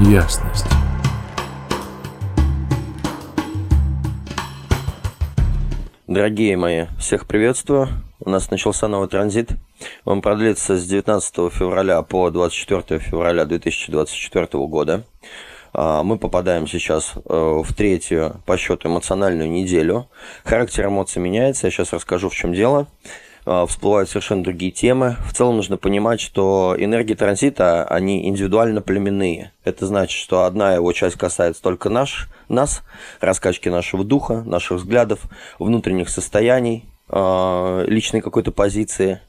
ясность. Дорогие мои, всех приветствую. У нас начался новый транзит. Он продлится с 19 февраля по 24 февраля 2024 года. А, мы попадаем сейчас э, в третью по счету эмоциональную неделю. Характер эмоций меняется, я сейчас расскажу, в чем дело. А, всплывают совершенно другие темы. В целом нужно понимать, что энергии транзита, они индивидуально племенные. Это значит, что одна его часть касается только наш, нас, раскачки нашего духа, наших взглядов, внутренних состояний, а, личной какой-то позиции.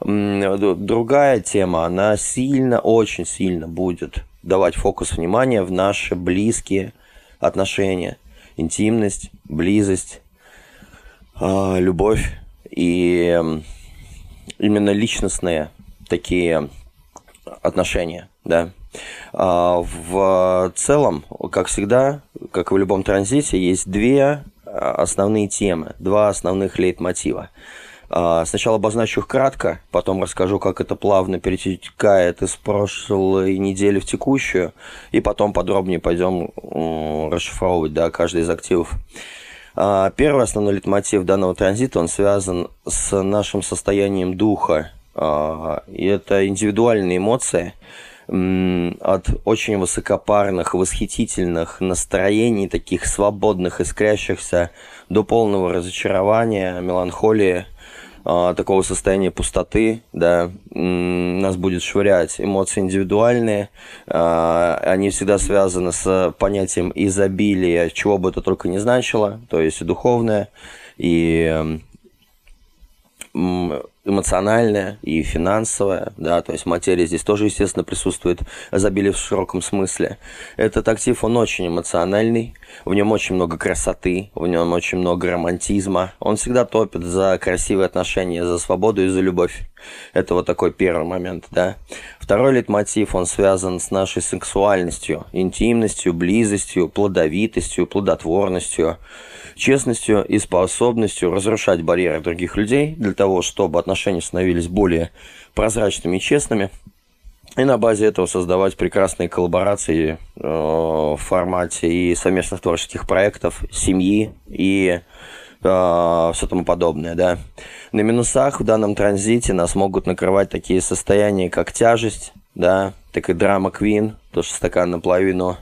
Другая тема, она сильно, очень сильно будет давать фокус внимания в наши близкие отношения. Интимность, близость, а, любовь и именно личностные такие отношения, да. А, в целом, как всегда, как в любом транзите, есть две а, основные темы, два основных лейтмотива. А, сначала обозначу их кратко, потом расскажу, как это плавно перетекает из прошлой недели в текущую, и потом подробнее пойдем расшифровывать да, каждый из активов. А, первый основной литмотив данного транзита, он связан с нашим состоянием духа. А, и это индивидуальные эмоции от очень высокопарных, восхитительных настроений, таких свободных, искрящихся, до полного разочарования, меланхолии – такого состояния пустоты, да, нас будет швырять эмоции индивидуальные, а, они всегда связаны с понятием изобилия, чего бы это только не значило, то есть и духовное, и эмоциональная и финансовая, да, то есть материя здесь тоже, естественно, присутствует, изобилие в широком смысле. Этот актив, он очень эмоциональный, в нем очень много красоты, в нем очень много романтизма, он всегда топит за красивые отношения, за свободу и за любовь. Это вот такой первый момент, да. Второй лейтмотив, он связан с нашей сексуальностью, интимностью, близостью, плодовитостью, плодотворностью, честностью и способностью разрушать барьеры других людей для того, чтобы отношения становились более прозрачными и честными. И на базе этого создавать прекрасные коллаборации э, в формате и совместных творческих проектов, семьи и э, все тому подобное, да. На минусах в данном транзите нас могут накрывать такие состояния, как тяжесть, да, так и драма квин, то, что стакан наполовину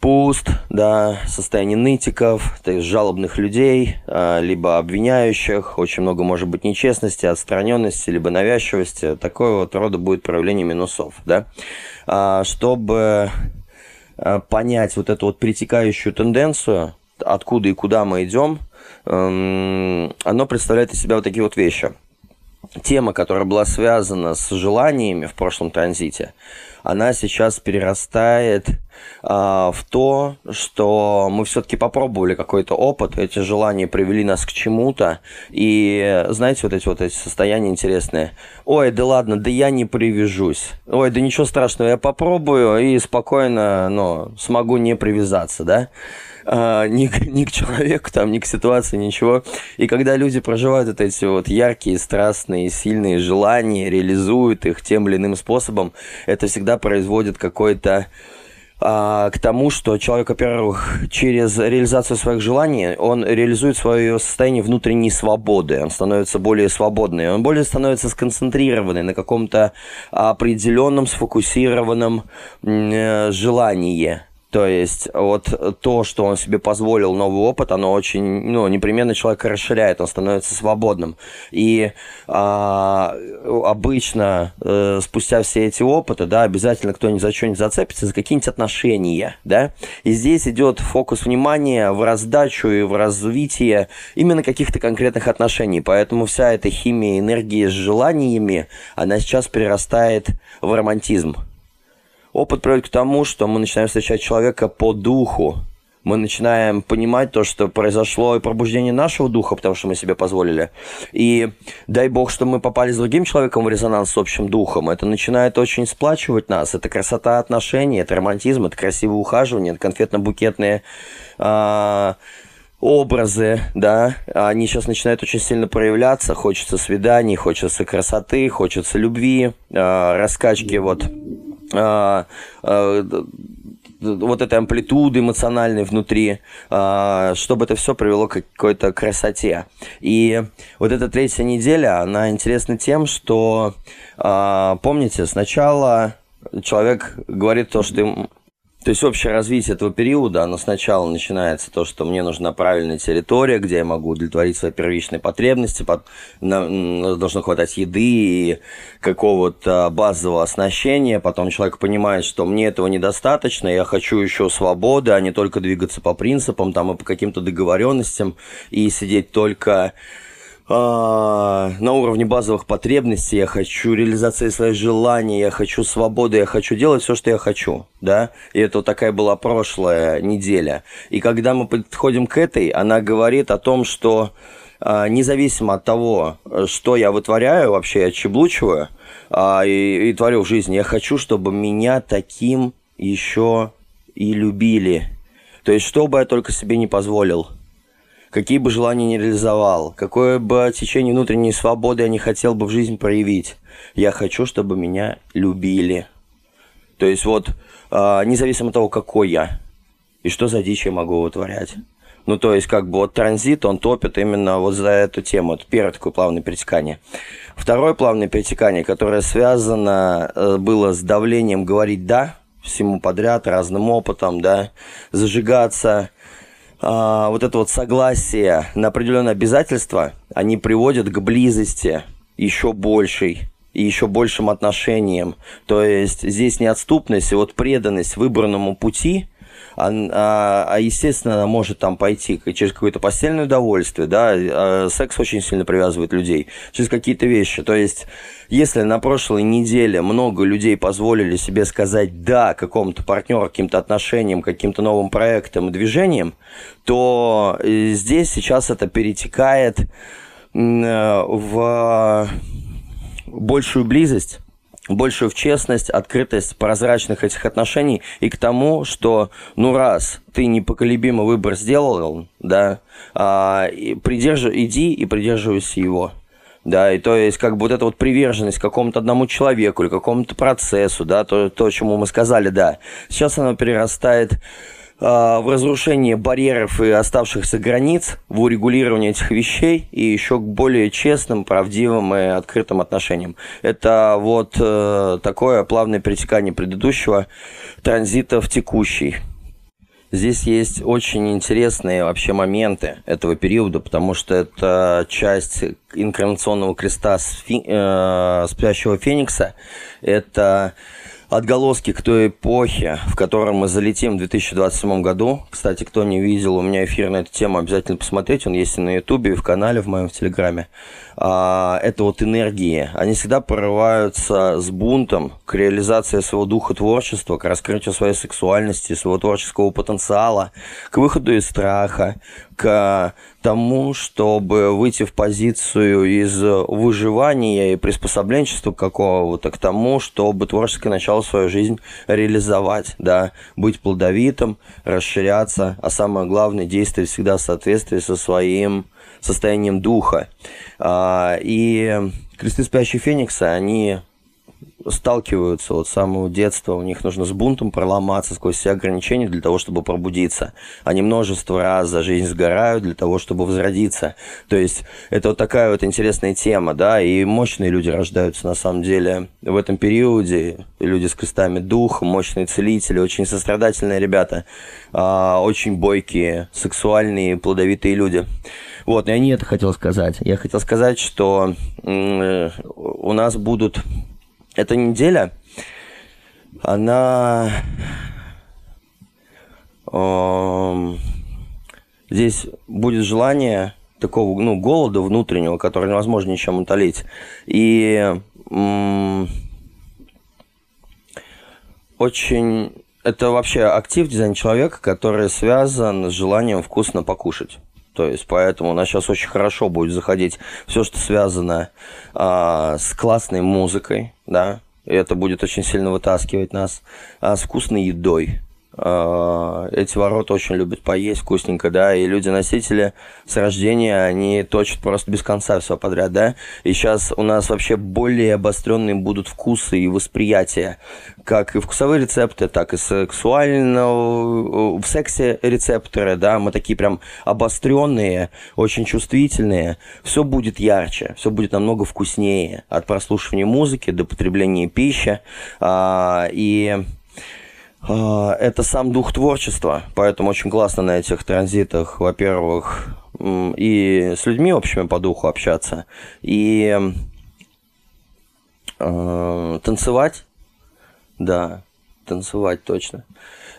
пуст, да, состояние нытиков, то есть жалобных людей, а, либо обвиняющих, очень много может быть нечестности, отстраненности, либо навязчивости. Такое вот рода будет проявление минусов, да. А, чтобы а, понять вот эту вот перетекающую тенденцию, откуда и куда мы идем, эм, оно представляет из себя вот такие вот вещи. Тема, которая была связана с желаниями в прошлом транзите, она сейчас перерастает а, в то, что мы все-таки попробовали какой-то опыт, эти желания привели нас к чему-то, и знаете, вот эти вот эти состояния интересные. Ой, да ладно, да я не привяжусь. Ой, да ничего страшного, я попробую и спокойно, ну, смогу не привязаться, да? А, ни, ни к человеку, там, ни к ситуации, ничего. И когда люди проживают вот эти вот яркие, страстные, сильные желания, реализуют их тем или иным способом, это всегда производит какой-то а, к тому, что человек, во-первых, через реализацию своих желаний, он реализует свое состояние внутренней свободы, он становится более свободный, он более становится сконцентрированный на каком-то определенном, сфокусированном э, желании. То есть вот то, что он себе позволил, новый опыт, оно очень, ну, непременно человека расширяет, он становится свободным. И а, обычно э, спустя все эти опыты, да, обязательно кто-нибудь за что-нибудь зацепится, за какие-нибудь отношения, да. И здесь идет фокус внимания в раздачу и в развитие именно каких-то конкретных отношений. Поэтому вся эта химия энергии с желаниями, она сейчас перерастает в романтизм. Опыт приводит к тому, что мы начинаем встречать человека по духу. Мы начинаем понимать то, что произошло и пробуждение нашего духа, потому что мы себе позволили. И дай бог, что мы попали с другим человеком в резонанс с общим духом. Это начинает очень сплачивать нас. Это красота отношений, это романтизм, это красивое ухаживание, это конфетно-букетные а, образы, да, они сейчас начинают очень сильно проявляться. Хочется свиданий, хочется красоты, хочется любви, а, раскачки вот вот этой амплитуды эмоциональной внутри, а, чтобы это все привело к какой-то красоте. И вот эта третья неделя, она интересна тем, что, а, помните, сначала человек говорит то, что то есть общее развитие этого периода, оно сначала начинается то, что мне нужна правильная территория, где я могу удовлетворить свои первичные потребности, под, на, должно хватать еды и какого-то базового оснащения, потом человек понимает, что мне этого недостаточно, я хочу еще свободы, а не только двигаться по принципам там, и по каким-то договоренностям и сидеть только на уровне базовых потребностей, я хочу реализации своих желаний, я хочу свободы, я хочу делать все, что я хочу, да, и это вот такая была прошлая неделя. И когда мы подходим к этой, она говорит о том, что а, независимо от того, что я вытворяю, вообще я чеблучиваю а, и, и творю в жизни, я хочу, чтобы меня таким еще и любили. То есть, что бы я только себе не позволил – какие бы желания не реализовал, какое бы течение внутренней свободы я не хотел бы в жизнь проявить. Я хочу, чтобы меня любили. То есть вот, э, независимо от того, какой я, и что за дичь я могу вытворять. Ну, то есть, как бы вот транзит, он топит именно вот за эту тему. Это первое такое плавное перетекание. Второе плавное перетекание, которое связано э, было с давлением говорить «да» всему подряд, разным опытом, да, зажигаться, а, вот это вот согласие на определенные обязательства, они приводят к близости еще большей и еще большим отношениям. То есть здесь неотступность и вот преданность выбранному пути – а, а, естественно, она может там пойти через какое-то постельное удовольствие, да, а секс очень сильно привязывает людей, через какие-то вещи. То есть, если на прошлой неделе много людей позволили себе сказать «да» какому-то партнеру, каким-то отношениям, каким-то новым проектам и движениям, то э, здесь сейчас это перетекает э, в большую близость, большую в честность, открытость, прозрачных этих отношений и к тому, что, ну, раз ты непоколебимый выбор сделал, да, а, и придерж... иди и придерживайся его. Да, и то есть, как бы вот эта вот приверженность какому-то одному человеку или какому-то процессу, да, то, то, чему мы сказали, да, сейчас она перерастает в разрушение барьеров и оставшихся границ, в урегулировании этих вещей и еще к более честным, правдивым и открытым отношениям. Это вот э, такое плавное перетекание предыдущего транзита в текущий. Здесь есть очень интересные вообще моменты этого периода, потому что это часть инкарнационного креста спи, э, спящего феникса. Это отголоски к той эпохе, в которой мы залетим в 2027 году. Кстати, кто не видел, у меня эфир на эту тему, обязательно посмотреть. Он есть и на Ютубе, и в канале, в моем в Телеграме. А, это вот энергии. Они всегда прорываются с бунтом к реализации своего духа творчества, к раскрытию своей сексуальности, своего творческого потенциала, к выходу из страха, к тому, чтобы выйти в позицию из выживания и приспособленчества какого-то к тому, чтобы творческое начало свою жизнь реализовать, да, быть плодовитым, расширяться, а самое главное, действовать всегда в соответствии со своим состоянием духа. А, и кресты спящего феникса, они сталкиваются вот с самого детства, у них нужно с бунтом проломаться сквозь все ограничения для того, чтобы пробудиться. Они множество раз за жизнь сгорают для того, чтобы возродиться. То есть это вот такая вот интересная тема, да, и мощные люди рождаются на самом деле в этом периоде. Люди с крестами духа, мощные целители, очень сострадательные ребята, а, очень бойкие, сексуальные, плодовитые люди. Вот, я не это хотел сказать. Я хотел сказать, что у нас будут эта неделя, она здесь будет желание такого, ну, голода внутреннего, который невозможно ничем утолить. И очень... Это вообще актив дизайн человека, который связан с желанием вкусно покушать. То есть, поэтому у нас сейчас очень хорошо будет заходить все, что связано а, с классной музыкой, да, и это будет очень сильно вытаскивать нас, а, с вкусной едой, эти ворота очень любят поесть вкусненько, да, и люди-носители с рождения, они точат просто без конца все подряд, да, и сейчас у нас вообще более обостренные будут вкусы и восприятия, как и вкусовые рецепты, так и сексуального, в сексе рецепторы, да, мы такие прям обостренные, очень чувствительные, все будет ярче, все будет намного вкуснее от прослушивания музыки до потребления пищи, а, и это сам дух творчества, поэтому очень классно на этих транзитах, во-первых, и с людьми общими по духу общаться, и э, танцевать, да, танцевать точно,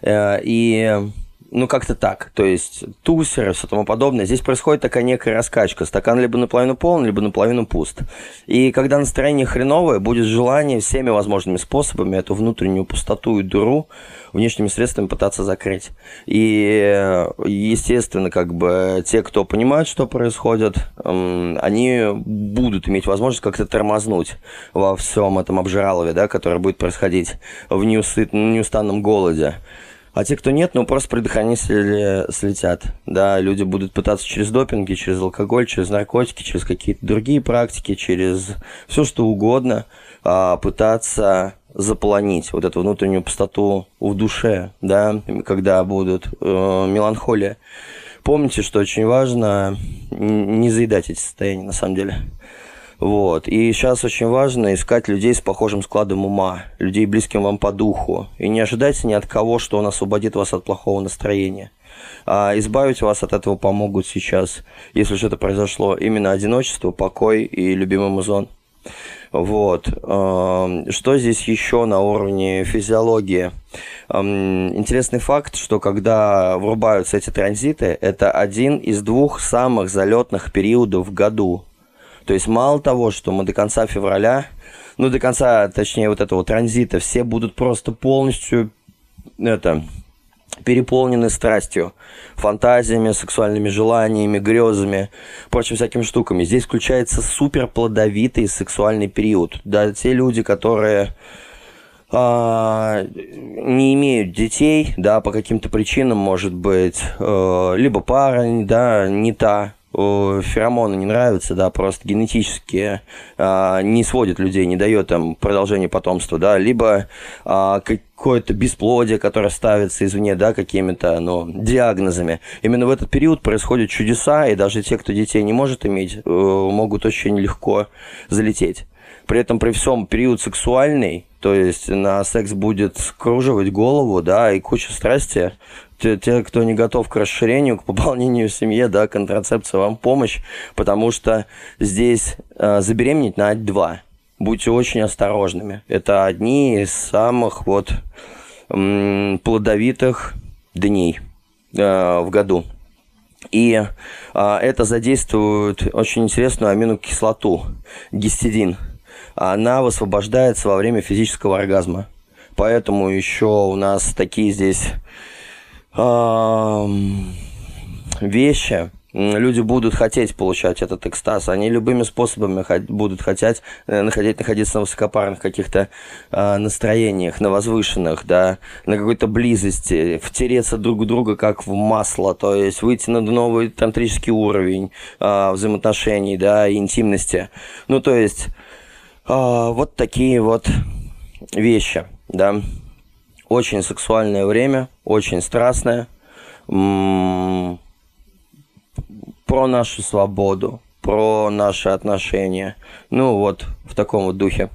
э, и ну, как-то так. То есть тусеры, все тому подобное. Здесь происходит такая некая раскачка. Стакан либо наполовину полон, либо наполовину пуст. И когда настроение хреновое, будет желание всеми возможными способами эту внутреннюю пустоту и дуру внешними средствами пытаться закрыть. И, естественно, как бы те, кто понимают, что происходит, они будут иметь возможность как-то тормознуть во всем этом обжиралове, да, которое будет происходить в неустанном голоде. А те, кто нет, ну просто предохранители слетят. Да, люди будут пытаться через допинги, через алкоголь, через наркотики, через какие-то другие практики, через все что угодно а, пытаться заполонить вот эту внутреннюю пустоту в душе, да, когда будут э, меланхолия. Помните, что очень важно не заедать эти состояния, на самом деле. Вот. И сейчас очень важно искать людей с похожим складом ума, людей, близким вам по духу. И не ожидайте ни от кого, что он освободит вас от плохого настроения. А избавить вас от этого помогут сейчас, если что-то произошло, именно одиночество, покой и любимый музон. Вот. Что здесь еще на уровне физиологии? Интересный факт, что когда врубаются эти транзиты, это один из двух самых залетных периодов в году. То есть мало того, что мы до конца февраля, ну до конца, точнее вот этого транзита, все будут просто полностью это переполнены страстью, фантазиями, сексуальными желаниями, грезами, прочим всякими штуками. Здесь включается супер плодовитый сексуальный период. Да, те люди, которые а, не имеют детей, да, по каким-то причинам, может быть, э, либо пара, да, не та, феромоны не нравятся, да, просто генетически а, не сводит людей, не дает им продолжение потомства, да, либо а, какое-то бесплодие, которое ставится извне, да, какими-то, ну, диагнозами. Именно в этот период происходят чудеса, и даже те, кто детей не может иметь, э, могут очень легко залететь. При этом при всем период сексуальный, то есть на секс будет скруживать голову, да, и куча страсти, те, те, кто не готов к расширению, к пополнению семьи, да, контрацепция вам помощь, потому что здесь э, забеременеть на два. Будьте очень осторожными. Это одни из самых вот плодовитых дней э, в году. И э, это задействует очень интересную аминокислоту, гистидин. Она высвобождается во время физического оргазма. Поэтому еще у нас такие здесь вещи, люди будут хотеть получать этот экстаз, они любыми способами будут хотеть э, находить, находиться на высокопарных каких-то э, настроениях, на возвышенных, да, на какой-то близости, втереться друг в друга как в масло, то есть выйти на новый тантрический уровень э, взаимоотношений, да, интимности. Ну, то есть э, вот такие вот вещи, да. Очень сексуальное время, очень страстное, про нашу свободу, про наши отношения. Ну вот, в таком вот духе.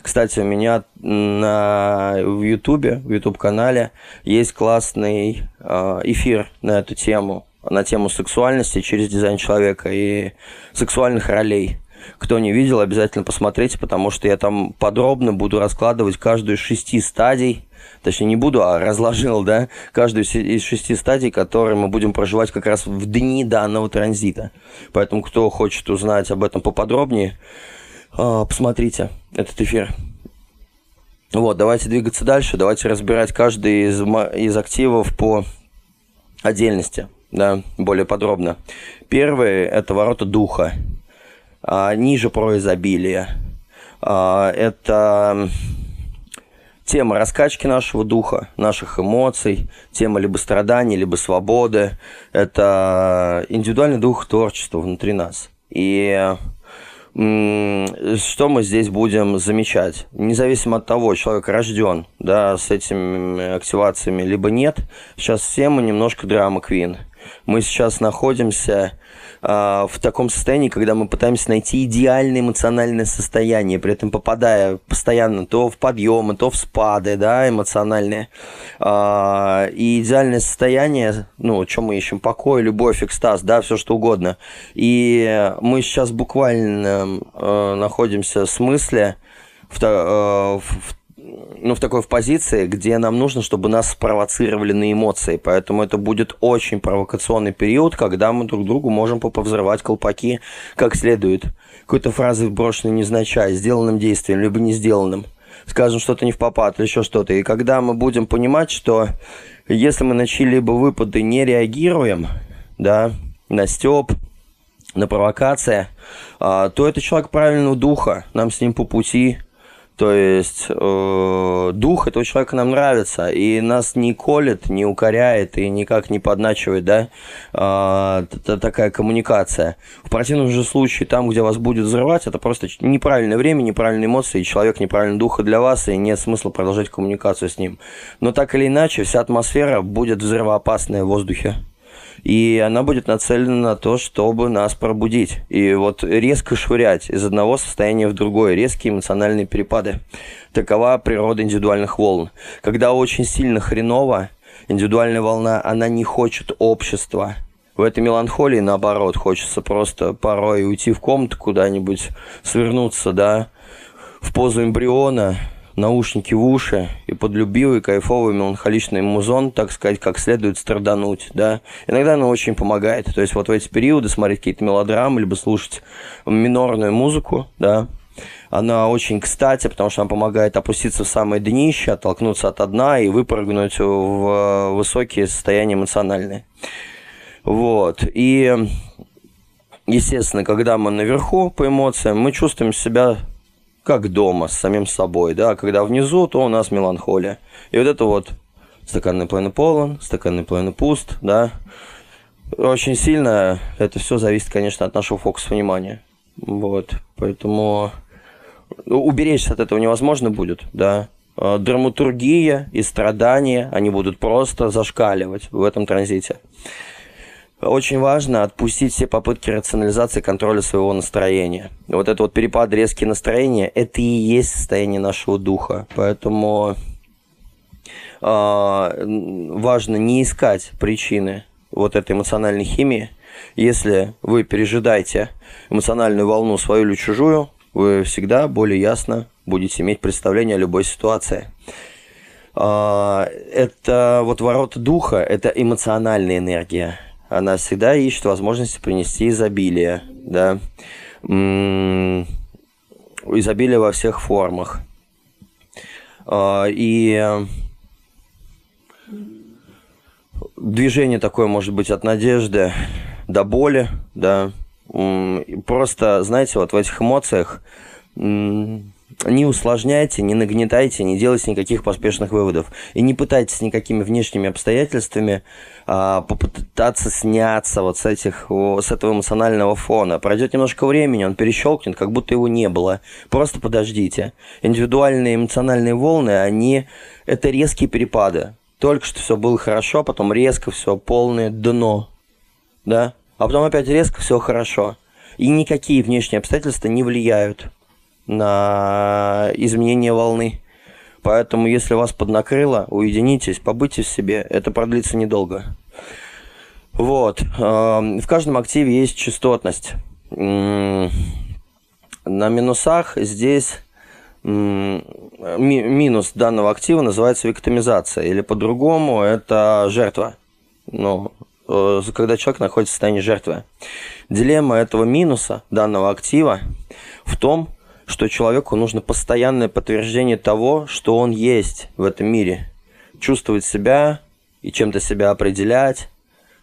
Кстати, у меня на, в Ютубе, в Ютуб-канале есть классный э, эфир на эту тему, на тему сексуальности через дизайн человека и сексуальных ролей. Кто не видел, обязательно посмотрите, потому что я там подробно буду раскладывать каждую из шести стадий точнее не буду, а разложил, да, каждую из шести стадий, которые мы будем проживать как раз в дни данного транзита. Поэтому, кто хочет узнать об этом поподробнее, а, посмотрите этот эфир. Вот, давайте двигаться дальше, давайте разбирать каждый из, из активов по отдельности, да, более подробно. Первый – это ворота духа, а, ниже про изобилие. А, это тема раскачки нашего духа, наших эмоций, тема либо страданий, либо свободы. Это индивидуальный дух творчества внутри нас. И что мы здесь будем замечать? Независимо от того, человек рожден да, с этими активациями, либо нет, сейчас все мы немножко драма квин. Мы сейчас находимся в таком состоянии, когда мы пытаемся найти идеальное эмоциональное состояние, при этом попадая постоянно то в подъемы, то в спады, да, эмоциональные. А, и идеальное состояние, ну, что мы ищем, покой, любовь, экстаз, да, все что угодно. И мы сейчас буквально э, находимся в смысле в, э, в ну, в такой в позиции, где нам нужно, чтобы нас спровоцировали на эмоции. Поэтому это будет очень провокационный период, когда мы друг другу можем поповзрывать колпаки как следует. Какой-то фразы брошенной незначай, сделанным действием, либо не сделанным. Скажем, что-то не в попад или еще что-то. И когда мы будем понимать, что если мы на чьи-либо выпады не реагируем, да, на стёб, на провокация, а, то это человек правильного духа, нам с ним по пути, то есть э, дух этого человека нам нравится, и нас не колет, не укоряет и никак не подначивает, да, э, такая коммуникация. В противном же случае, там, где вас будет взрывать, это просто неправильное время, неправильные эмоции, и человек неправильного духа для вас, и нет смысла продолжать коммуникацию с ним. Но так или иначе, вся атмосфера будет взрывоопасная в воздухе и она будет нацелена на то, чтобы нас пробудить. И вот резко швырять из одного состояния в другое, резкие эмоциональные перепады. Такова природа индивидуальных волн. Когда очень сильно хреново, индивидуальная волна, она не хочет общества. В этой меланхолии, наоборот, хочется просто порой уйти в комнату куда-нибудь, свернуться, да, в позу эмбриона, наушники в уши и под любивый, кайфовый, меланхоличный музон, так сказать, как следует страдануть, да. Иногда она очень помогает. То есть вот в эти периоды смотреть какие-то мелодрамы, либо слушать минорную музыку, да, она очень кстати, потому что она помогает опуститься в самое днище, оттолкнуться от дна и выпрыгнуть в высокие состояния эмоциональные. Вот. И, естественно, когда мы наверху по эмоциям, мы чувствуем себя как дома, с самим собой, да, а когда внизу, то у нас меланхолия. И вот это вот стакан наполовину полон, стакан наполовину пуст, да, очень сильно это все зависит, конечно, от нашего фокуса внимания. Вот, поэтому уберечься от этого невозможно будет, да. А драматургия и страдания, они будут просто зашкаливать в этом транзите. Очень важно отпустить все попытки рационализации контроля своего настроения. Вот это вот перепад резкие настроения, это и есть состояние нашего духа. Поэтому э, важно не искать причины вот этой эмоциональной химии. Если вы пережидаете эмоциональную волну свою или чужую, вы всегда более ясно будете иметь представление о любой ситуации. А, это вот ворота духа, это эмоциональная энергия она всегда ищет возможности принести изобилие, да, изобилие во всех формах. А, и движение такое может быть от надежды до боли, да. Просто, знаете, вот в этих эмоциях не усложняйте, не нагнетайте, не делайте никаких поспешных выводов. И не пытайтесь никакими внешними обстоятельствами а, попытаться сняться вот с, этих, с этого эмоционального фона. Пройдет немножко времени, он перещелкнет, как будто его не было. Просто подождите. Индивидуальные эмоциональные волны, они это резкие перепады. Только что все было хорошо, потом резко все, полное дно. Да? А потом опять резко все хорошо. И никакие внешние обстоятельства не влияют на изменение волны. Поэтому, если вас поднакрыло, уединитесь, побудьте в себе. Это продлится недолго. Вот. Эм, в каждом активе есть частотность. На минусах здесь минус данного актива называется виктимизация, или по-другому это жертва. Ну, э, когда человек находится в состоянии жертвы. Дилемма этого минуса данного актива в том, что человеку нужно постоянное подтверждение того, что он есть в этом мире. Чувствовать себя и чем-то себя определять.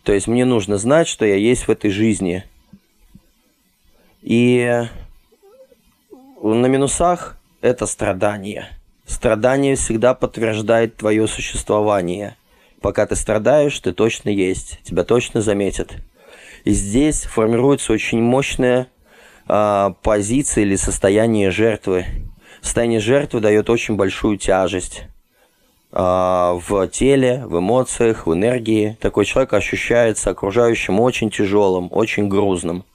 То есть мне нужно знать, что я есть в этой жизни. И на минусах это страдание. Страдание всегда подтверждает твое существование. Пока ты страдаешь, ты точно есть, тебя точно заметят. И здесь формируется очень мощная э, позиция или состояние жертвы. Состояние жертвы дает очень большую тяжесть э, в теле, в эмоциях, в энергии. Такой человек ощущается окружающим очень тяжелым, очень грузным.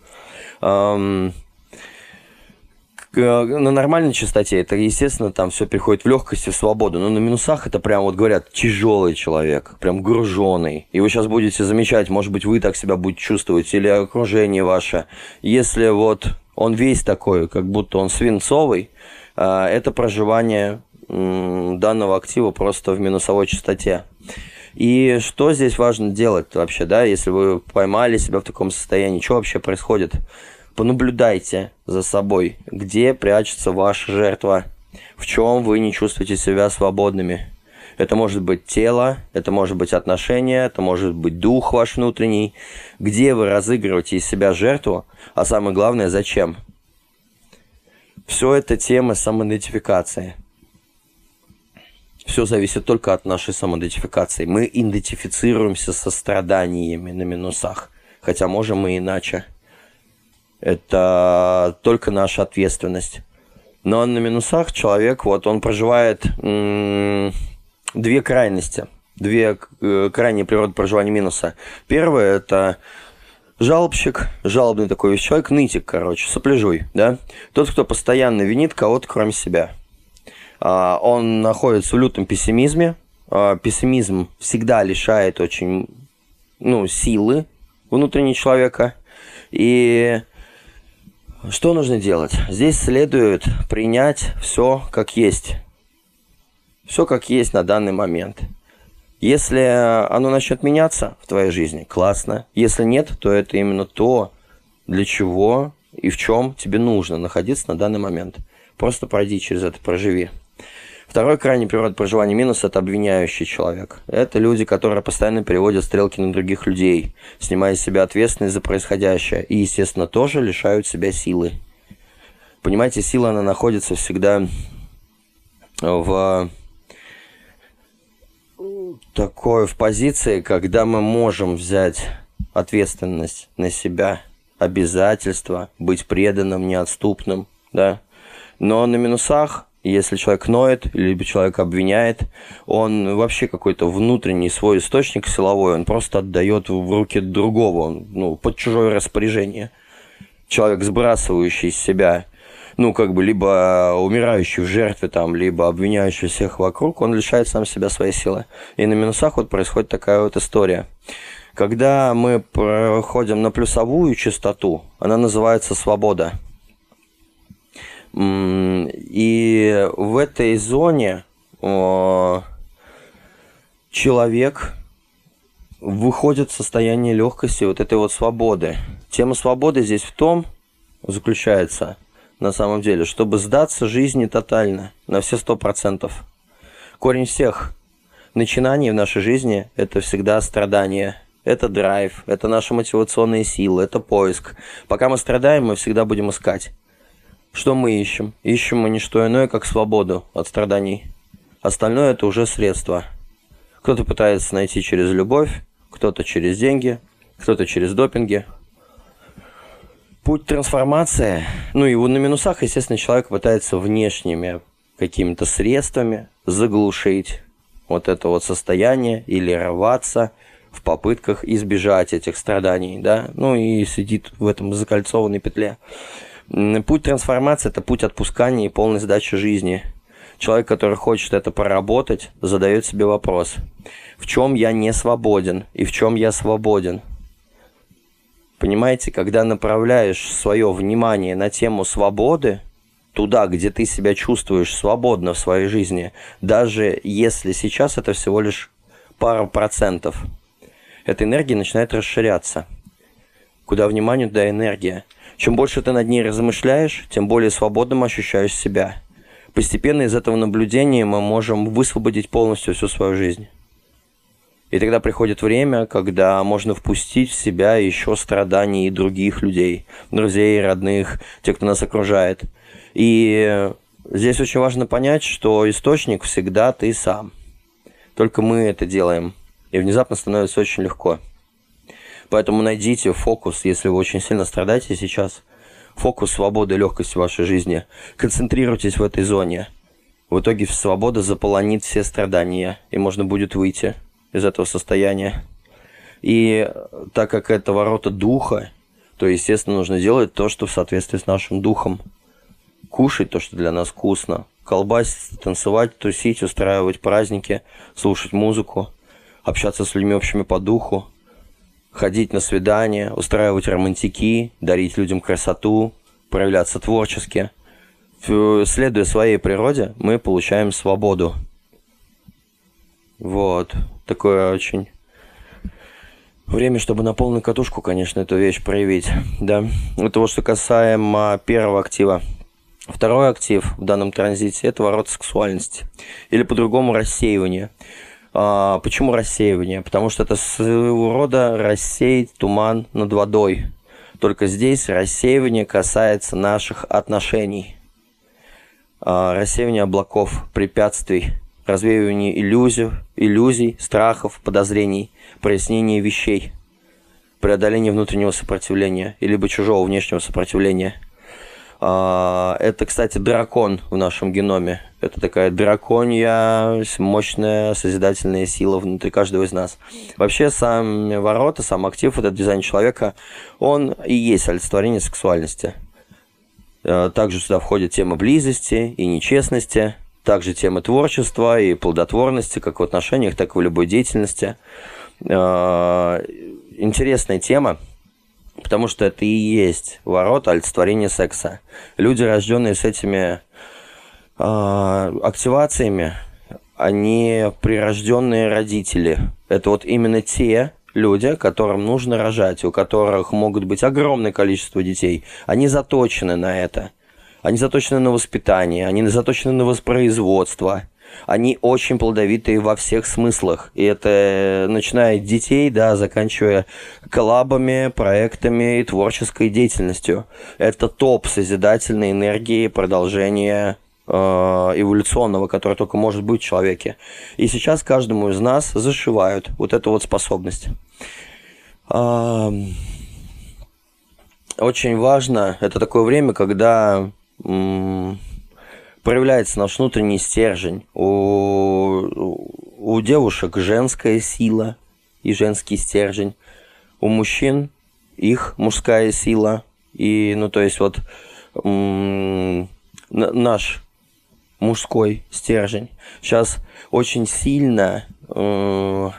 На нормальной частоте это, естественно, там все приходит в легкость и в свободу. Но на минусах это прям вот говорят тяжелый человек, прям груженный. И вы сейчас будете замечать, может быть, вы так себя будете чувствовать, или окружение ваше. Если вот он весь такой, как будто он свинцовый, а, это проживание данного актива просто в минусовой частоте. И что здесь важно делать вообще, да, если вы поймали себя в таком состоянии, что вообще происходит? Понаблюдайте за собой, где прячется ваша жертва, в чем вы не чувствуете себя свободными. Это может быть тело, это может быть отношения, это может быть дух ваш внутренний, где вы разыгрываете из себя жертву, а самое главное, зачем. Все это тема самоидентификации. Все зависит только от нашей самоидентификации. Мы идентифицируемся со страданиями на минусах, хотя можем и иначе. Это только наша ответственность. Но на минусах человек, вот он проживает две крайности, две э, крайние природы проживания минуса. Первое – это жалобщик, жалобный такой человек, нытик, короче, сопляжуй, да? Тот, кто постоянно винит кого-то, кроме себя. А, он находится в лютом пессимизме. А, пессимизм всегда лишает очень, ну, силы внутреннего человека. И что нужно делать? Здесь следует принять все как есть. Все как есть на данный момент. Если оно начнет меняться в твоей жизни, классно. Если нет, то это именно то, для чего и в чем тебе нужно находиться на данный момент. Просто пройди через это, проживи. Второй крайний природа проживания минус – это обвиняющий человек. Это люди, которые постоянно переводят стрелки на других людей, снимая с себя ответственность за происходящее, и, естественно, тоже лишают себя силы. Понимаете, сила, она находится всегда в такой в позиции, когда мы можем взять ответственность на себя, обязательства, быть преданным, неотступным, да. Но на минусах если человек ноет, либо человек обвиняет, он вообще какой-то внутренний свой источник силовой, он просто отдает в руки другого, ну, под чужое распоряжение. Человек, сбрасывающий из себя, ну, как бы, либо умирающий в жертве, там, либо обвиняющий всех вокруг, он лишает сам себя своей силы. И на минусах вот происходит такая вот история. Когда мы проходим на плюсовую частоту, она называется свобода – и в этой зоне человек выходит в состояние легкости, вот этой вот свободы. Тема свободы здесь в том заключается, на самом деле, чтобы сдаться жизни тотально, на все сто процентов. Корень всех начинаний в нашей жизни – это всегда страдание, это драйв, это наши мотивационные силы, это поиск. Пока мы страдаем, мы всегда будем искать. Что мы ищем? Ищем мы не что иное, как свободу от страданий. Остальное это уже средство. Кто-то пытается найти через любовь, кто-то через деньги, кто-то через допинги. Путь трансформации, ну и на минусах, естественно, человек пытается внешними какими-то средствами заглушить вот это вот состояние или рваться в попытках избежать этих страданий, да, ну и сидит в этом закольцованной петле. Путь трансформации – это путь отпускания и полной сдачи жизни. Человек, который хочет это поработать, задает себе вопрос. В чем я не свободен и в чем я свободен? Понимаете, когда направляешь свое внимание на тему свободы, туда, где ты себя чувствуешь свободно в своей жизни, даже если сейчас это всего лишь пара процентов, эта энергия начинает расширяться. Куда внимание, туда энергия. Чем больше ты над ней размышляешь, тем более свободным ощущаешь себя. Постепенно из этого наблюдения мы можем высвободить полностью всю свою жизнь. И тогда приходит время, когда можно впустить в себя еще страданий других людей, друзей, родных, тех, кто нас окружает. И здесь очень важно понять, что источник всегда ты сам. Только мы это делаем. И внезапно становится очень легко. Поэтому найдите фокус, если вы очень сильно страдаете сейчас. Фокус свободы и легкости в вашей жизни. Концентрируйтесь в этой зоне. В итоге свобода заполонит все страдания, и можно будет выйти из этого состояния. И так как это ворота духа, то, естественно, нужно делать то, что в соответствии с нашим духом. Кушать то, что для нас вкусно. Колбасить, танцевать, тусить, устраивать праздники, слушать музыку, общаться с людьми общими по духу, ходить на свидания, устраивать романтики, дарить людям красоту, проявляться творчески. Следуя своей природе, мы получаем свободу. Вот. Такое очень Время, чтобы на полную катушку, конечно, эту вещь проявить, да. Это вот что касаемо первого актива. Второй актив в данном транзите – это ворот сексуальности. Или по-другому рассеивание. А, почему рассеивание? Потому что это своего рода рассеять туман над водой. Только здесь рассеивание касается наших отношений. А, рассеивание облаков, препятствий – развеивание иллюзий, иллюзий, страхов, подозрений, прояснение вещей, преодоление внутреннего сопротивления, либо чужого внешнего сопротивления. А, это, кстати, дракон в нашем геноме. Это такая драконья, мощная созидательная сила внутри каждого из нас. Вообще, сам ворота, сам актив, этот дизайн человека, он и есть олицетворение сексуальности. А, также сюда входит тема близости и нечестности – также темы творчества и плодотворности, как в отношениях, так и в любой деятельности. А, интересная тема, потому что это и есть ворота олицетворения секса. Люди, рожденные с этими а, активациями, они прирожденные родители. Это вот именно те люди, которым нужно рожать, у которых могут быть огромное количество детей. Они заточены на это – они заточены на воспитание, они заточены на воспроизводство. Они очень плодовитые во всех смыслах. И это начиная от детей, да, заканчивая коллабами, проектами и творческой деятельностью. Это топ созидательной энергии, продолжения э, эволюционного, который только может быть в человеке. И сейчас каждому из нас зашивают вот эту вот способность. Очень важно, это такое время, когда проявляется наш внутренний стержень. У, у девушек женская сила и женский стержень. У мужчин их мужская сила. И, ну, то есть вот наш мужской стержень. Сейчас очень сильно э,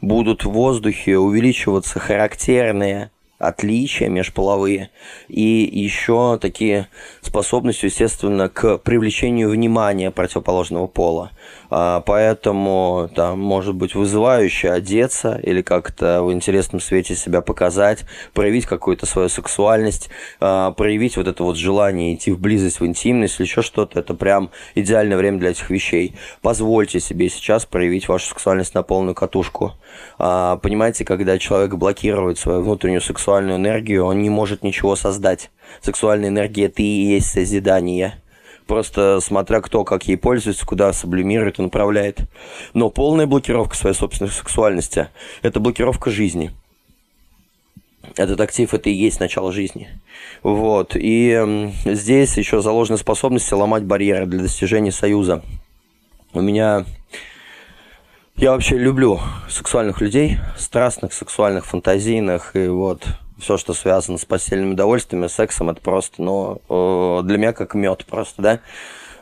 будут в воздухе увеличиваться характерные отличия межполовые и еще такие способности, естественно, к привлечению внимания противоположного пола. А, поэтому там может быть вызывающе одеться или как-то в интересном свете себя показать, проявить какую-то свою сексуальность, а, проявить вот это вот желание идти в близость, в интимность или еще что-то. Это прям идеальное время для этих вещей. Позвольте себе сейчас проявить вашу сексуальность на полную катушку. А, понимаете, когда человек блокирует свою внутреннюю сексуальную энергию, он не может ничего создать. Сексуальная энергия – это и есть созидание просто смотря кто как ей пользуется, куда сублимирует и направляет. Но полная блокировка своей собственной сексуальности – это блокировка жизни. Этот актив – это и есть начало жизни. Вот. И здесь еще заложены способности ломать барьеры для достижения союза. У меня я вообще люблю сексуальных людей, страстных, сексуальных, фантазийных, и вот все, что связано с постельными удовольствиями, сексом, это просто, ну, э, для меня как мед просто, да,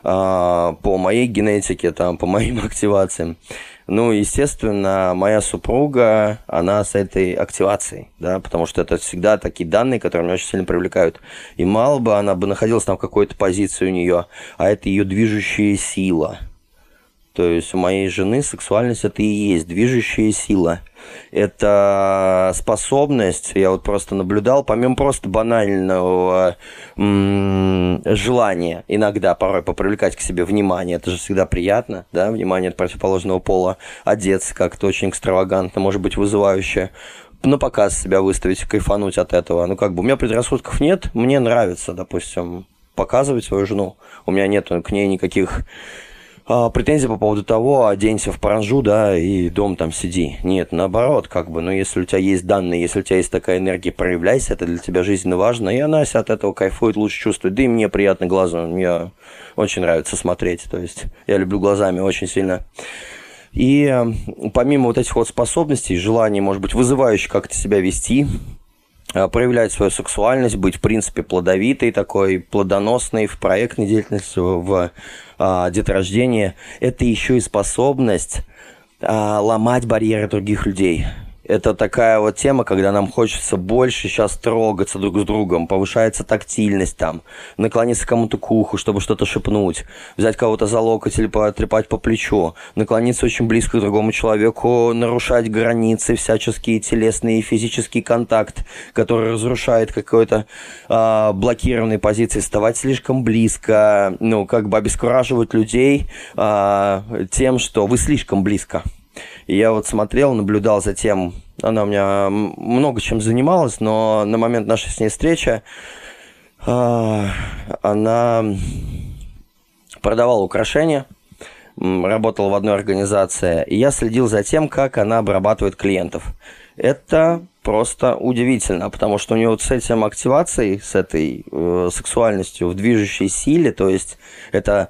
а, по моей генетике, там, по моим активациям. Ну, естественно, моя супруга, она с этой активацией, да, потому что это всегда такие данные, которые меня очень сильно привлекают. И мало бы она бы находилась там в какой-то позиции у нее, а это ее движущая сила – то есть у моей жены сексуальность это и есть движущая сила. Это способность, я вот просто наблюдал, помимо просто банального м- желания иногда порой попривлекать к себе внимание, это же всегда приятно, да, внимание от противоположного пола, одеться как-то очень экстравагантно, может быть вызывающе, на показ себя выставить, кайфануть от этого. Ну, как бы у меня предрассудков нет, мне нравится, допустим, показывать свою жену. У меня нет к ней никаких а, претензий по поводу того, оденься в паранжу, да, и дом там сиди. Нет, наоборот, как бы, ну, если у тебя есть данные, если у тебя есть такая энергия, проявляйся, это для тебя жизненно важно, и она от этого кайфует, лучше чувствует, да и мне приятно глазом, мне очень нравится смотреть, то есть я люблю глазами очень сильно. И помимо вот этих вот способностей, желаний, может быть, вызывающих как-то себя вести, проявлять свою сексуальность, быть, в принципе, плодовитой такой, плодоносной в проектной деятельности, в а, деторождении, это еще и способность а, ломать барьеры других людей – это такая вот тема, когда нам хочется больше сейчас трогаться друг с другом, повышается тактильность там, наклониться кому-то к уху, чтобы что-то шепнуть, взять кого-то за локоть или потрепать по плечу, наклониться очень близко к другому человеку, нарушать границы, всяческие телесные и физический контакт, который разрушает какой-то э, блокированной позиции, вставать слишком близко, ну, как бы обескураживать людей э, тем, что вы слишком близко. И я вот смотрел, наблюдал за тем, она у меня много чем занималась, но на момент нашей с ней встречи э, она продавала украшения, работала в одной организации, и я следил за тем, как она обрабатывает клиентов. Это просто удивительно, потому что у нее вот с этим активацией, с этой э, сексуальностью в движущей силе, то есть это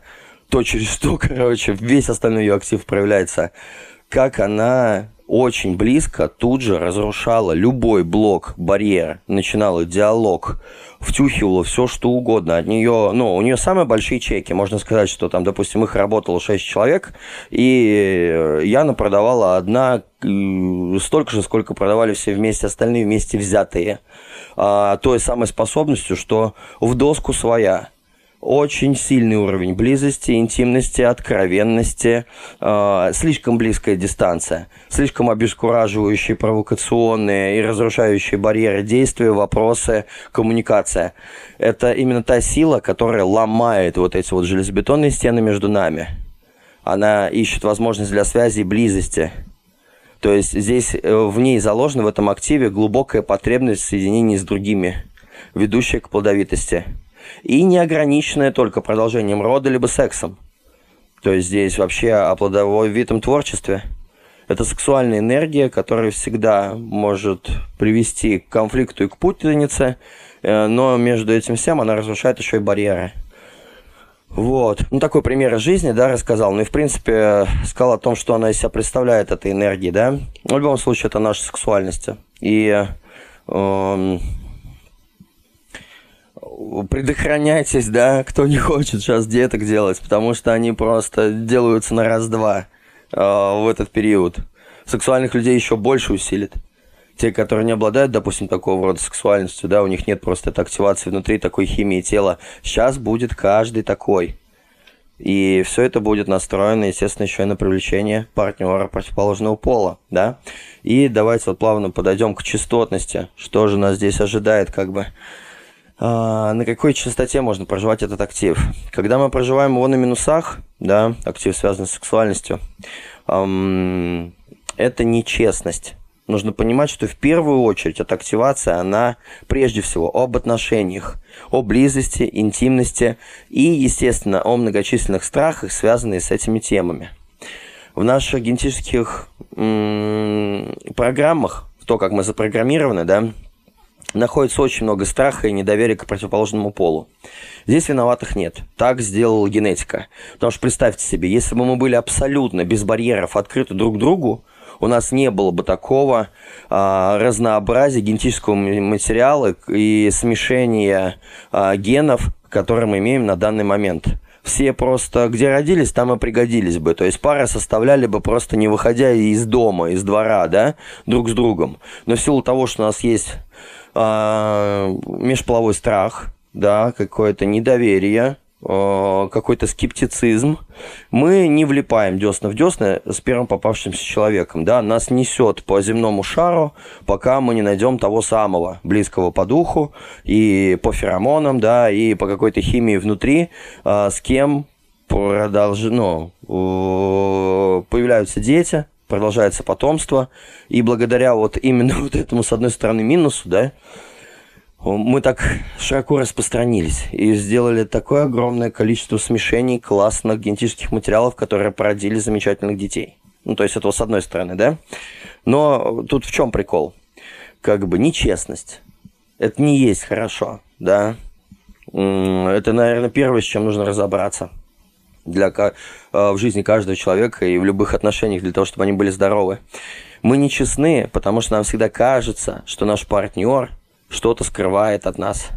то, через что, короче, весь остальной ее актив проявляется, как она очень близко тут же разрушала любой блок, барьер, начинала диалог, втюхивала все, что угодно. От нее, ну, у нее самые большие чеки. Можно сказать, что там, допустим, их работало 6 человек, и Яна продавала одна столько же, сколько продавали все вместе, остальные вместе взятые. А, той самой способностью, что в доску своя – очень сильный уровень близости, интимности, откровенности, э, слишком близкая дистанция, слишком обескураживающие, провокационные и разрушающие барьеры действия, вопросы, коммуникация. Это именно та сила, которая ломает вот эти вот железобетонные стены между нами. Она ищет возможность для связи и близости. То есть здесь э, в ней заложена в этом активе глубокая потребность в соединении с другими, ведущая к плодовитости – и не ограниченное только продолжением рода либо сексом. То есть здесь вообще о плодовитом творчестве. Это сексуальная энергия, которая всегда может привести к конфликту и к путанице, э, но между этим всем она разрушает еще и барьеры. Вот. Ну, такой пример из жизни, да, рассказал. Ну и, в принципе, сказал о том, что она из себя представляет, этой энергии, да. В любом случае, это наша сексуальность. И э, предохраняйтесь, да, кто не хочет сейчас деток делать, потому что они просто делаются на раз-два э, в этот период. Сексуальных людей еще больше усилит. Те, которые не обладают, допустим, такого рода сексуальностью, да, у них нет просто этой активации внутри такой химии тела. Сейчас будет каждый такой. И все это будет настроено, естественно, еще и на привлечение партнера противоположного пола, да. И давайте вот плавно подойдем к частотности. Что же нас здесь ожидает, как бы на какой частоте можно проживать этот актив. Когда мы проживаем его на минусах, да, актив связан с сексуальностью, эм, это нечестность. Нужно понимать, что в первую очередь эта активация, она прежде всего об отношениях, о близости, интимности и, естественно, о многочисленных страхах, связанных с этими темами. В наших генетических м- программах, то, как мы запрограммированы, да, находится очень много страха и недоверия к противоположному полу. Здесь виноватых нет. Так сделала генетика. Потому что представьте себе, если бы мы были абсолютно без барьеров открыты друг другу, у нас не было бы такого а, разнообразия генетического материала и смешения а, генов, которые мы имеем на данный момент. Все просто где родились, там и пригодились бы. То есть пары составляли бы просто не выходя из дома, из двора, да, друг с другом. Но в силу того, что у нас есть межполовой страх, да, какое-то недоверие, э, какой-то скептицизм, мы не влипаем десна в десна с первым попавшимся человеком, да, нас несет по земному шару, пока мы не найдем того самого, близкого по духу, и по феромонам, да, и по какой-то химии внутри, э, с кем продолжено, ну, появляются дети, продолжается потомство, и благодаря вот именно вот этому, с одной стороны, минусу, да, мы так широко распространились и сделали такое огромное количество смешений классных генетических материалов, которые породили замечательных детей. Ну, то есть это с одной стороны, да? Но тут в чем прикол? Как бы нечестность. Это не есть хорошо, да? Это, наверное, первое, с чем нужно разобраться для, э, в жизни каждого человека и в любых отношениях для того, чтобы они были здоровы. Мы нечестны, потому что нам всегда кажется, что наш партнер что-то скрывает от нас,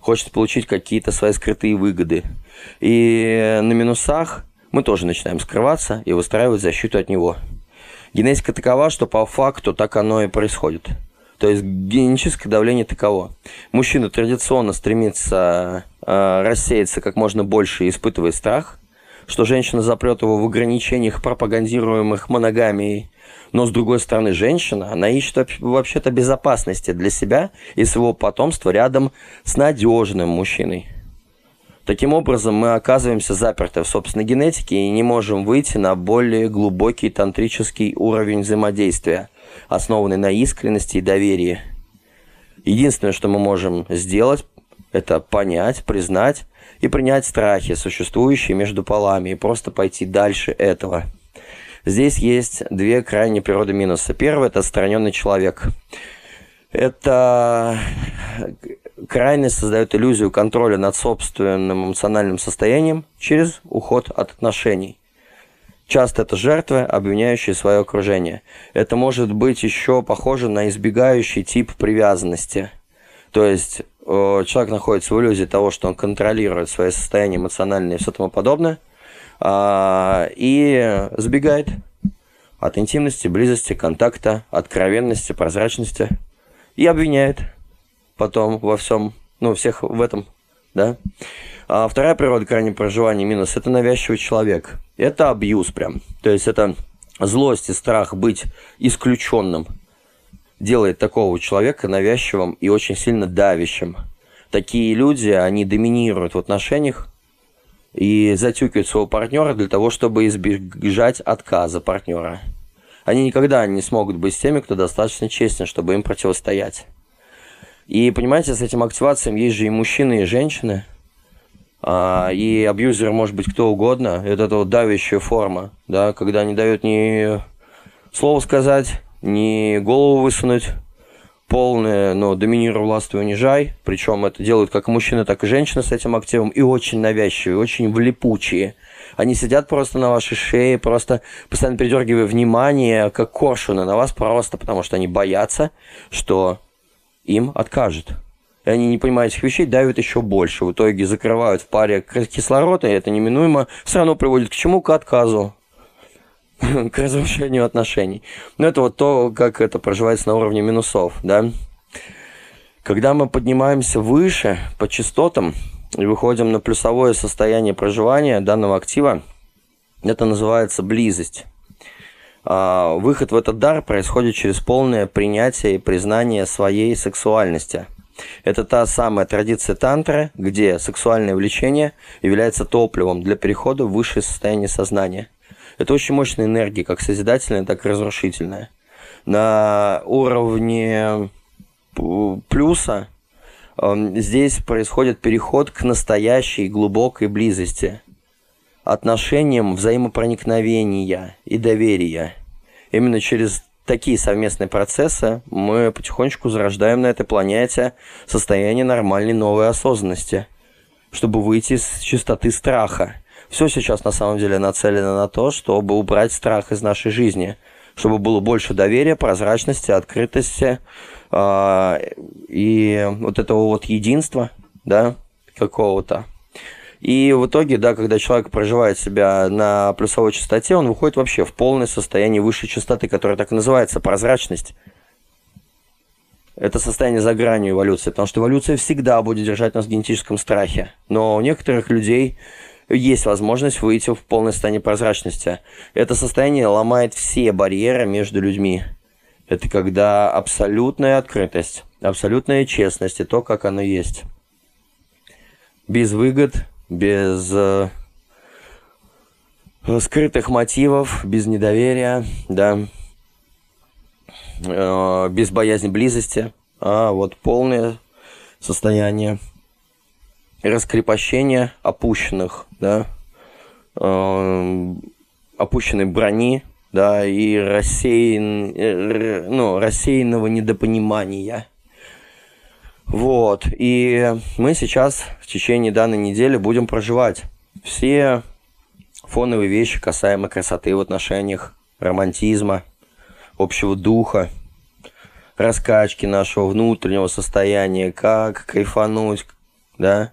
хочет получить какие-то свои скрытые выгоды. И на минусах мы тоже начинаем скрываться и выстраивать защиту от него. Генетика такова, что по факту так оно и происходит. То есть генетическое давление таково. Мужчина традиционно стремится э, рассеяться как можно больше и испытывает страх, что женщина запрет его в ограничениях, пропагандируемых моногамией. Но с другой стороны, женщина, она ищет вообще-то безопасности для себя и своего потомства рядом с надежным мужчиной. Таким образом, мы оказываемся заперты в собственной генетике и не можем выйти на более глубокий тантрический уровень взаимодействия, основанный на искренности и доверии. Единственное, что мы можем сделать, это понять, признать и принять страхи, существующие между полами, и просто пойти дальше этого. Здесь есть две крайние природы минуса. Первый – это отстраненный человек. Это крайность создает иллюзию контроля над собственным эмоциональным состоянием через уход от отношений. Часто это жертвы, обвиняющие свое окружение. Это может быть еще похоже на избегающий тип привязанности. То есть человек находится в иллюзии того, что он контролирует свое состояние эмоциональное и все тому подобное, э, и сбегает от интимности, близости, контакта, откровенности, прозрачности и обвиняет потом во всем, ну, всех в этом, да. А вторая природа крайнего проживания минус – это навязчивый человек. Это абьюз прям. То есть это злость и страх быть исключенным делает такого человека навязчивым и очень сильно давящим. Такие люди, они доминируют в отношениях и затюкивают своего партнера для того, чтобы избежать отказа партнера. Они никогда не смогут быть с теми, кто достаточно честен, чтобы им противостоять. И понимаете, с этим активацией есть же и мужчины, и женщины. А, и абьюзер может быть кто угодно. Это вот давящая форма, да, когда не дает ни слова сказать, ни голову высунуть, полное, но доминируй, властвуй, унижай. Причем это делают как мужчины, так и женщины с этим активом. И очень навязчивые, очень влипучие. Они сидят просто на вашей шее, просто постоянно передергивая внимание, как коршуны на вас, просто потому что они боятся, что им откажет. И они, не понимая этих вещей, давят еще больше. В итоге закрывают в паре кислород, и это неминуемо все равно приводит к чему? К отказу, к разрушению отношений. Но это вот то, как это проживается на уровне минусов, да. Когда мы поднимаемся выше по частотам и выходим на плюсовое состояние проживания данного актива, это называется близость. А, выход в этот дар происходит через полное принятие и признание своей сексуальности. Это та самая традиция тантры, где сексуальное влечение является топливом для перехода в высшее состояние сознания. Это очень мощная энергия, как созидательная, так и разрушительная. На уровне плюса здесь происходит переход к настоящей глубокой близости – отношениям взаимопроникновения и доверия. Именно через такие совместные процессы мы потихонечку зарождаем на этой планете состояние нормальной новой осознанности, чтобы выйти из чистоты страха. Все сейчас на самом деле нацелено на то, чтобы убрать страх из нашей жизни, чтобы было больше доверия, прозрачности, открытости э, и вот этого вот единства, да, какого-то. И в итоге, да, когда человек проживает себя на плюсовой частоте, он выходит вообще в полное состояние высшей частоты, которое так и называется прозрачность. Это состояние за гранью эволюции, потому что эволюция всегда будет держать нас в генетическом страхе. Но у некоторых людей есть возможность выйти в полное состояние прозрачности. Это состояние ломает все барьеры между людьми. Это когда абсолютная открытость, абсолютная честность и то, как оно есть. Без выгод, без э, скрытых мотивов, без недоверия, да, э, без боязни близости, а вот полное состояние раскрепощения опущенных, да, э, опущенной брони, да, и рассеян, э, ну, рассеянного недопонимания. Вот, и мы сейчас в течение данной недели будем проживать все фоновые вещи касаемо красоты в отношениях, романтизма, общего духа, раскачки нашего внутреннего состояния, как кайфануть, да.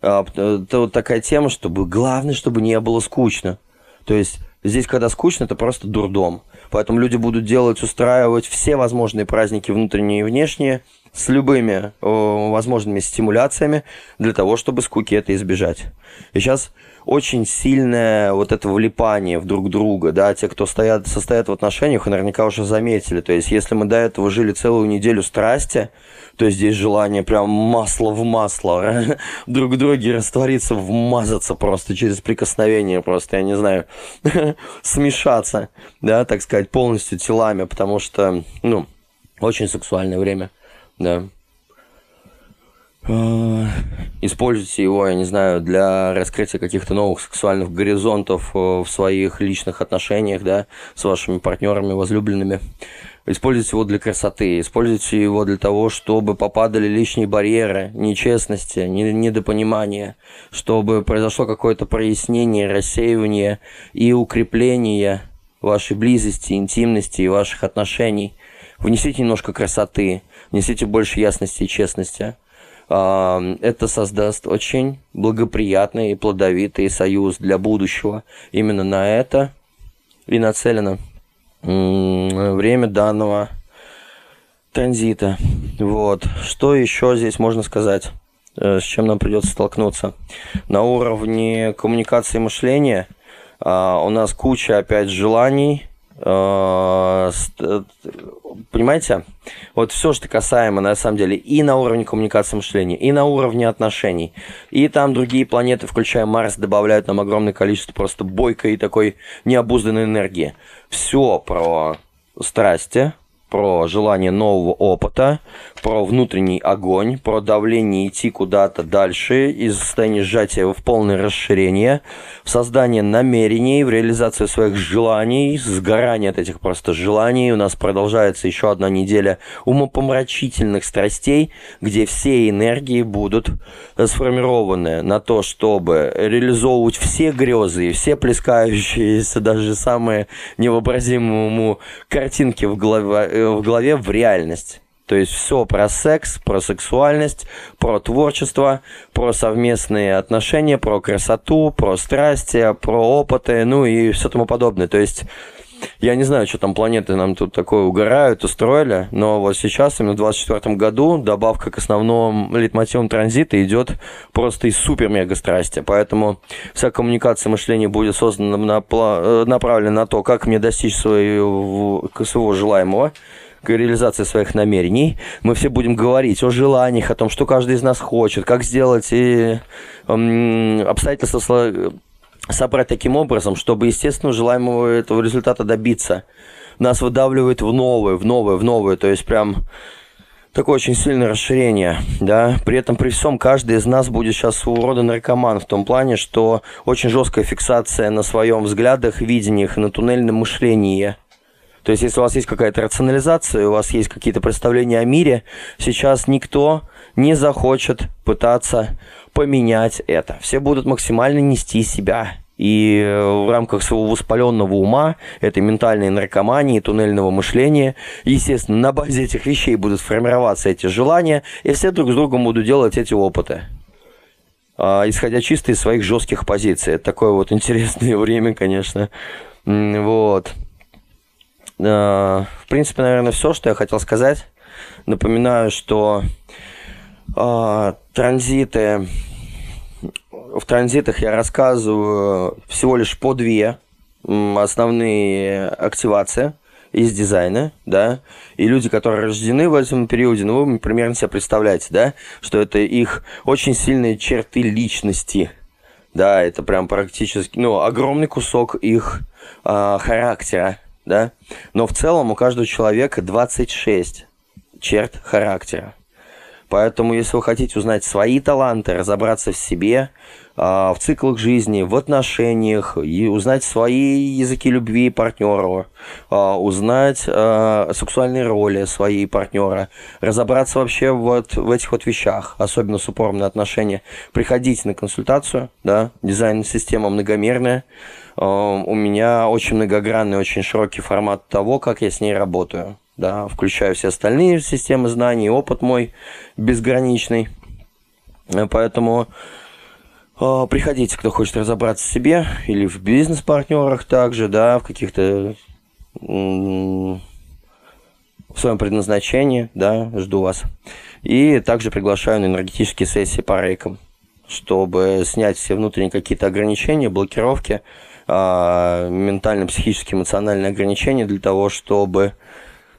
А, это вот такая тема, чтобы главное, чтобы не было скучно. То есть здесь, когда скучно, это просто дурдом. Поэтому люди будут делать, устраивать все возможные праздники внутренние и внешние с любыми о, возможными стимуляциями для того, чтобы скуки это избежать. И сейчас очень сильное вот это влипание в друг друга, да, те, кто стоят, состоят в отношениях, наверняка уже заметили. То есть, если мы до этого жили целую неделю страсти, то здесь желание прям масло в масло, друг в друге раствориться, вмазаться просто через прикосновение, просто, я не знаю, смешаться, да, так сказать, полностью телами, потому что, ну, очень сексуальное время, да. А, используйте его, я не знаю, для раскрытия каких-то новых сексуальных горизонтов э, в своих личных отношениях, да, с вашими партнерами, возлюбленными. Используйте его для красоты, используйте его для того, чтобы попадали лишние барьеры, нечестности, недопонимания, чтобы произошло какое-то прояснение, рассеивание и укрепление вашей близости, интимности и ваших отношений. Внесите немножко красоты, внесите больше ясности и честности это создаст очень благоприятный и плодовитый союз для будущего. Именно на это и нацелено время данного транзита. Вот. Что еще здесь можно сказать? Э, с чем нам придется столкнуться? На уровне коммуникации мышления а, у нас куча опять желаний, понимаете, вот все, что касаемо, на самом деле, и на уровне коммуникации мышления, и на уровне отношений, и там другие планеты, включая Марс, добавляют нам огромное количество просто бойкой и такой необузданной энергии. Все про страсти, про желание нового опыта, про внутренний огонь, про давление идти куда-то дальше из состояния сжатия в полное расширение, в создание намерений, в реализацию своих желаний, сгорание от этих просто желаний. У нас продолжается еще одна неделя умопомрачительных страстей, где все энергии будут сформированы на то, чтобы реализовывать все грезы и все плескающиеся, даже самые невообразимые картинки в голове Э, в голове в реальность. То есть все про секс, про сексуальность, про творчество, про совместные отношения, про красоту, про страсти, про опыты, ну и все тому подобное. То есть я не знаю, что там планеты нам тут такое угорают, устроили, но вот сейчас, именно в 2024 году, добавка к основному литмотивам транзита идет просто из супер-мега страсти. Поэтому вся коммуникация мышления будет создана, на, э, направлена на то, как мне достичь своего, своего желаемого, к реализации своих намерений. Мы все будем говорить о желаниях, о том, что каждый из нас хочет, как сделать и эм, обстоятельства собрать таким образом, чтобы, естественно, желаемого этого результата добиться. Нас выдавливает в новое, в новое, в новое. То есть прям такое очень сильное расширение, да. При этом при всем каждый из нас будет сейчас своего рода наркоман в том плане, что очень жесткая фиксация на своем взглядах, видениях, на туннельном мышлении – то есть, если у вас есть какая-то рационализация, у вас есть какие-то представления о мире, сейчас никто не захочет пытаться поменять это. Все будут максимально нести себя. И э, в рамках своего воспаленного ума, этой ментальной наркомании, туннельного мышления, естественно, на базе этих вещей будут формироваться эти желания, и все друг с другом будут делать эти опыты а, исходя чисто из своих жестких позиций. Это такое вот интересное время, конечно. Вот. Э, в принципе, наверное, все, что я хотел сказать. Напоминаю, что э, транзиты в транзитах я рассказываю всего лишь по две основные активации из дизайна, да, и люди, которые рождены в этом периоде, ну, вы примерно себе представляете, да, что это их очень сильные черты личности, да, это прям практически, ну, огромный кусок их э, характера, да? Но в целом у каждого человека 26 черт характера. Поэтому, если вы хотите узнать свои таланты, разобраться в себе, а, в циклах жизни, в отношениях, и узнать свои языки любви партнеру, а, узнать а, сексуальные роли своей партнера, разобраться вообще вот в этих вот вещах, особенно с упором на отношения, приходите на консультацию, да, дизайн-система многомерная, у меня очень многогранный, очень широкий формат того, как я с ней работаю да, включаю все остальные системы знаний, опыт мой безграничный. Э, поэтому э, приходите, кто хочет разобраться в себе или в бизнес-партнерах также, да, в каких-то в своем предназначении, да, жду вас. И также приглашаю на энергетические сессии по рейкам, чтобы снять все внутренние какие-то ограничения, блокировки, ментально-психические, эмоциональные ограничения для того, чтобы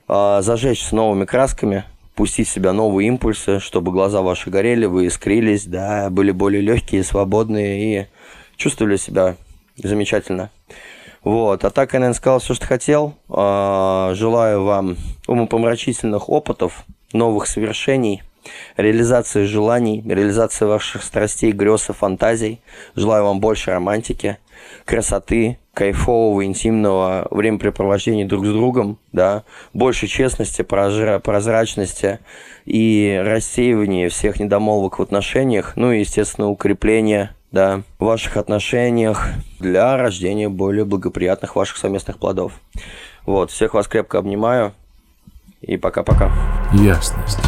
а, зажечь с новыми красками, пустить в себя новые импульсы, чтобы глаза ваши горели, вы искрились, да, были более легкие, свободные и чувствовали себя замечательно. Вот, а так я, наверное, сказал все, что хотел. А, желаю вам умопомрачительных опытов, новых совершений, реализации желаний, реализации ваших страстей, грез и фантазий. Желаю вам больше романтики, красоты, кайфового, интимного времяпрепровождения друг с другом, да, больше честности, прозрачности и рассеивания всех недомолвок в отношениях, ну и, естественно, укрепления да, в ваших отношениях для рождения более благоприятных ваших совместных плодов. Вот, всех вас крепко обнимаю и пока-пока. Ясность.